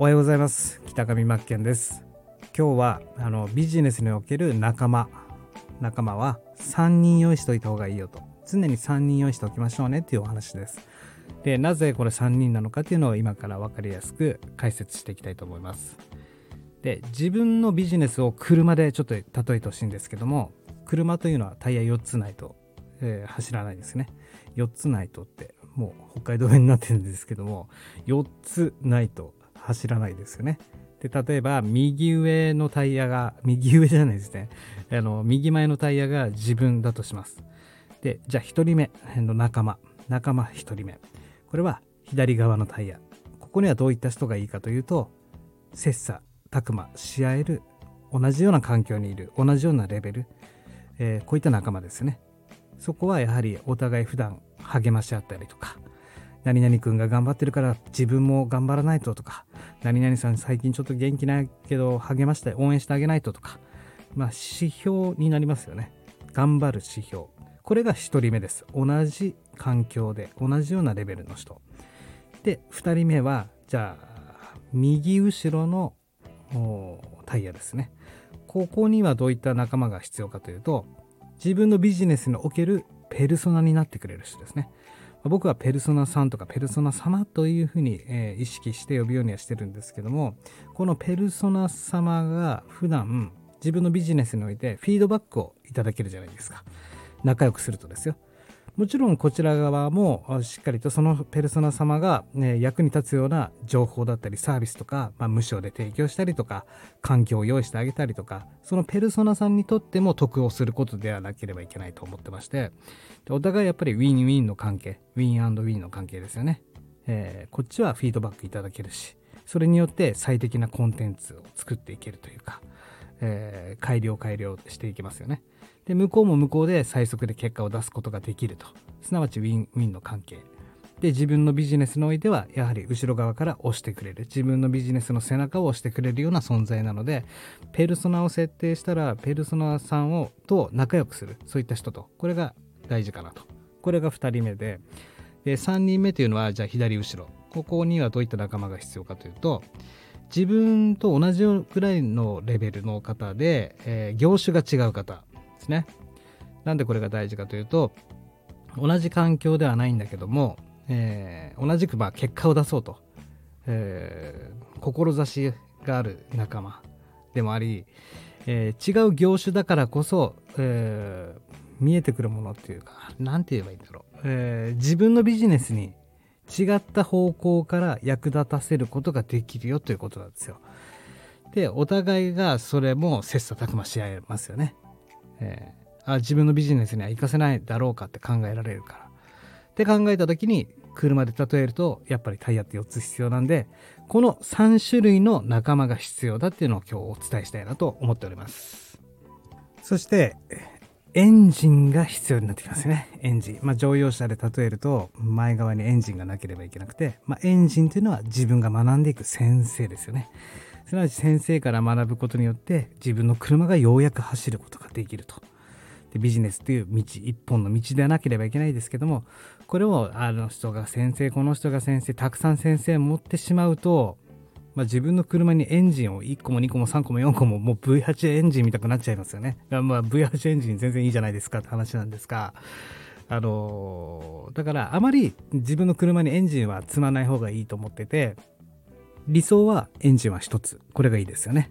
おはようございます。北上真剣です。今日はあのビジネスにおける仲間。仲間は3人用意しておいた方がいいよと。常に3人用意しておきましょうね。っていうお話です。でなぜこれ3人なのかっていうのを今から分かりやすく解説していきたいと思います。で自分のビジネスを車でちょっと例えてほしいんですけども車というのはタイヤ4つないと、えー、走らないですね。4つないとってもう北海道弁になってるんですけども4つないと走らないですよね。で例えば右上のタイヤが右上じゃないですね。あの右前のタイヤが自分だとします。でじゃあ1人目の仲間。仲間1人目。これは左側のタイヤ。ここにはどういった人がいいかというと切磋琢磨し合える同じような環境にいる同じようなレベル、えー、こういった仲間ですね。そこはやはりお互い普段励まし合ったりとか何々君が頑張ってるから自分も頑張らないととか何々さん最近ちょっと元気ないけど励まして応援してあげないととかまあ指標になりますよね。頑張る指標。これが1人目です。同じ環境で同じようなレベルの人。で2人目はじゃあ右後ろのタイヤですね。ここにはどういった仲間が必要かというと自分のビジネスにおけるペルソナになってくれる人ですね。僕はペルソナさんとかペルソナ様というふうに、えー、意識して呼ぶようにはしてるんですけどもこのペルソナ様が普段自分のビジネスにおいてフィードバックをいただけるじゃないですか。仲良くするとですよ。もちろんこちら側もしっかりとそのペルソナ様が、ね、役に立つような情報だったりサービスとか、まあ、無償で提供したりとか環境を用意してあげたりとかそのペルソナさんにとっても得をすることではなければいけないと思ってましてお互いやっぱりウィンウィンの関係ウィンウィンの関係ですよね、えー、こっちはフィードバックいただけるしそれによって最適なコンテンツを作っていけるというか、えー、改良改良していきますよね。で向こうも向こうで最速で結果を出すことができると。すなわちウィンウィンの関係。で自分のビジネスにおいてはやはり後ろ側から押してくれる。自分のビジネスの背中を押してくれるような存在なのでペルソナを設定したらペルソナさんをと仲良くする。そういった人と。これが大事かなと。これが2人目で。で3人目というのはじゃあ左後ろ。ここにはどういった仲間が必要かというと自分と同じくらいのレベルの方で、えー、業種が違う方。ですね。なんでこれが大事かというと同じ環境ではないんだけども、えー、同じくま結果を出そうと、えー、志がある仲間でもあり、えー、違う業種だからこそ、え、見えてくるものっていうか何て言えばいいんだろう、え、自分のビジネスに違った方向から役立たせることができるよということなんですよ。でお互いがそれも切磋琢磨し合えますよね。えー、あ自分のビジネスには活かせないだろうかって考えられるから。って考えた時に車で例えるとやっぱりタイヤって4つ必要なんでこの3種類の仲間が必要だっていうのを今日お伝えしたいなと思っております。そしてエンジンが必要になってきますね。エンジン。まあ、乗用車で例えると、前側にエンジンがなければいけなくて、まあ、エンジンというのは自分が学んでいく先生ですよね。すなわち先生から学ぶことによって自分の車がようやく走ることができると。でビジネスという道一本の道でなければいけないですけどもこれをあの人が先生この人が先生たくさん先生持ってしまうと、まあ、自分の車にエンジンを1個も2個も3個も4個ももう V8 エンジン見たくなっちゃいますよね。まあ、V8 エンジン全然いいじゃないですかって話なんですが。あのだからあまり自分の車にエンジンは積まない方がいいと思ってて理想はエンジンは1つ。これがいいですよね。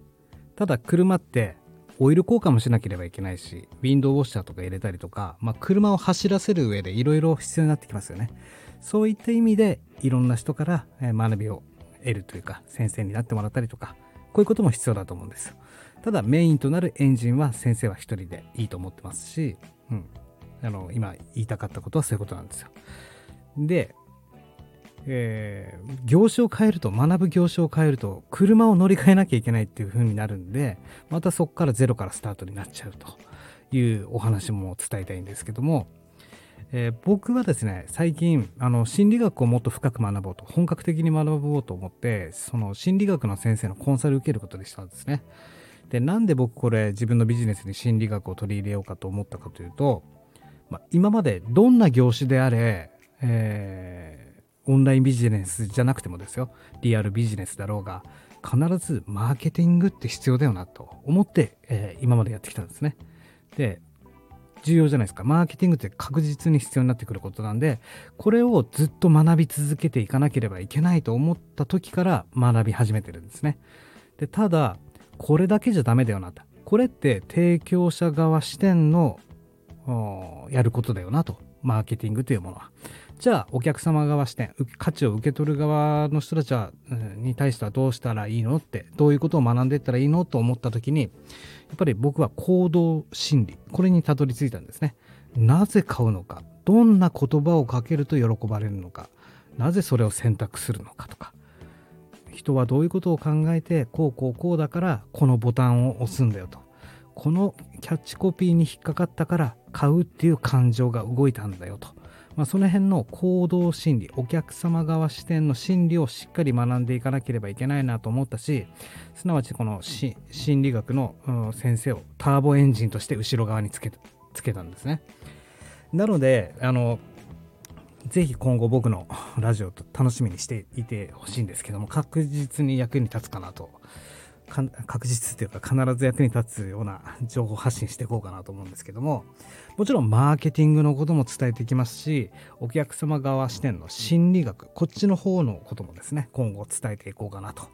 ただ車ってオイル交換もしなければいけないし、ウィンドウウォッシャーとか入れたりとか、まあ、車を走らせる上でいろいろ必要になってきますよね。そういった意味でいろんな人から学びを得るというか、先生になってもらったりとか、こういうことも必要だと思うんですよ。ただメインとなるエンジンは先生は一人でいいと思ってますし、うん。あの、今言いたかったことはそういうことなんですよ。で、えー、業種を変えると学ぶ業種を変えると車を乗り換えなきゃいけないっていう風になるんでまたそこからゼロからスタートになっちゃうというお話も伝えたいんですけども、えー、僕はですね最近あの心理学をもっと深く学ぼうと本格的に学ぼうと思ってその心理学の先生のコンサルを受けることにしたんですね。でなんで僕これ自分のビジネスに心理学を取り入れようかと思ったかというと、まあ、今までどんな業種であれ、えーオンラインビジネスじゃなくてもですよリアルビジネスだろうが必ずマーケティングって必要だよなと思って、えー、今までやってきたんですね。で重要じゃないですかマーケティングって確実に必要になってくることなんでこれをずっと学び続けていかなければいけないと思った時から学び始めてるんですね。でただこれだけじゃダメだよなとこれって提供者側視点のやることだよなとマーケティングというものは。じゃあお客様側視点価値を受け取る側の人たちはに対してはどうしたらいいのってどういうことを学んでいったらいいのと思った時にやっぱり僕は行動心理これにたどり着いたんですね。なぜ買うのかどんな言葉をかけると喜ばれるのかなぜそれを選択するのかとか。人はどういうことを考えてこうこうこうだからこのボタンを押すんだよと。このキャッチコピーに引っかかったから買うっていう感情が動いたんだよと。まあ、その辺の行動心理お客様側視点の心理をしっかり学んでいかなければいけないなと思ったしすなわちこの心理学の、うん、先生をターボエンジンとして後ろ側につけつけたんですね。なのであのぜひ今後僕のラジオと楽しみにしていてほしいんですけども確実に役に立つかなと確実というか必ず役に立つような情報発信していこうかなと思うんですけども。もちろんマーケティングのことも伝えていきますしお客様側視点の心理学こっちの方のこともですね今後伝えていこうかなと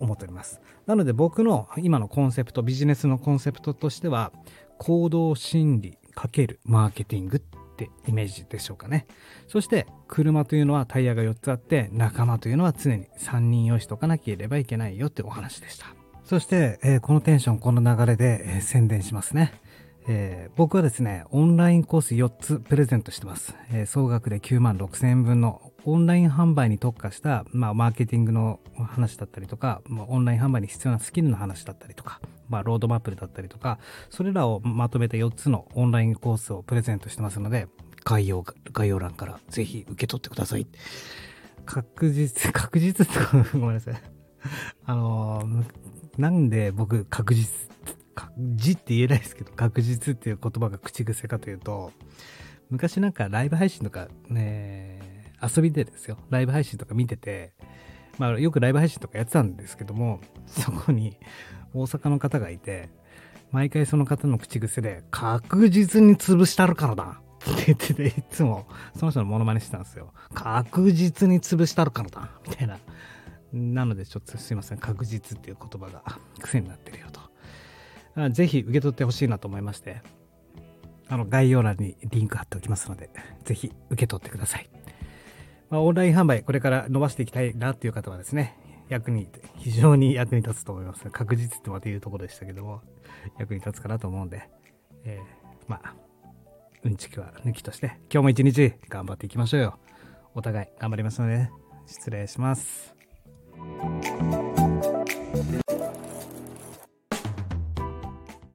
思っております。なので僕の今のコンセプトビジネスのコンセプトとしては行動心理×マーケティングっってイメージでしょうかね。そして車というのはタイヤが4つあって仲間というのは常に3人用意しとかなければいけないよってお話でした。そして、えー、このテンションこの流れで、えー、宣伝しますね。えー、僕はですね、オンラインコース4つプレゼントしてます。えー、総額で9万6千円分のオンライン販売に特化した、まあ、マーケティングの話だったりとか、まあ、オンライン販売に必要なスキルの話だったりとか、まあ、ロードマップだったりとか、それらをまとめた4つのオンラインコースをプレゼントしてますので、概要、概要欄からぜひ受け取ってください。確実、確実ってごめんなさい。あのー、なんで僕確実字って言えないですけど、確実っていう言葉が口癖かというと、昔なんかライブ配信とかね、遊びでですよ、ライブ配信とか見てて、まあよくライブ配信とかやってたんですけども、そこに大阪の方がいて、毎回その方の口癖で、確実に潰したるからだって言ってて、いつもその人のモノマネしてたんですよ。確実に潰したるからだみたいな。なのでちょっとすいません、確実っていう言葉が癖になってるよと。ぜひ受け取ってほしいなと思いまして、あの概要欄にリンク貼っておきますので、ぜひ受け取ってください。まあ、オンライン販売、これから伸ばしていきたいなっていう方はですね、役に、非常に役に立つと思います。確実ってまた言うところでしたけども、役に立つかなと思うんで、えー、まあ、うんちきは抜きとして、今日も一日頑張っていきましょうよ。お互い頑張りますので、失礼します。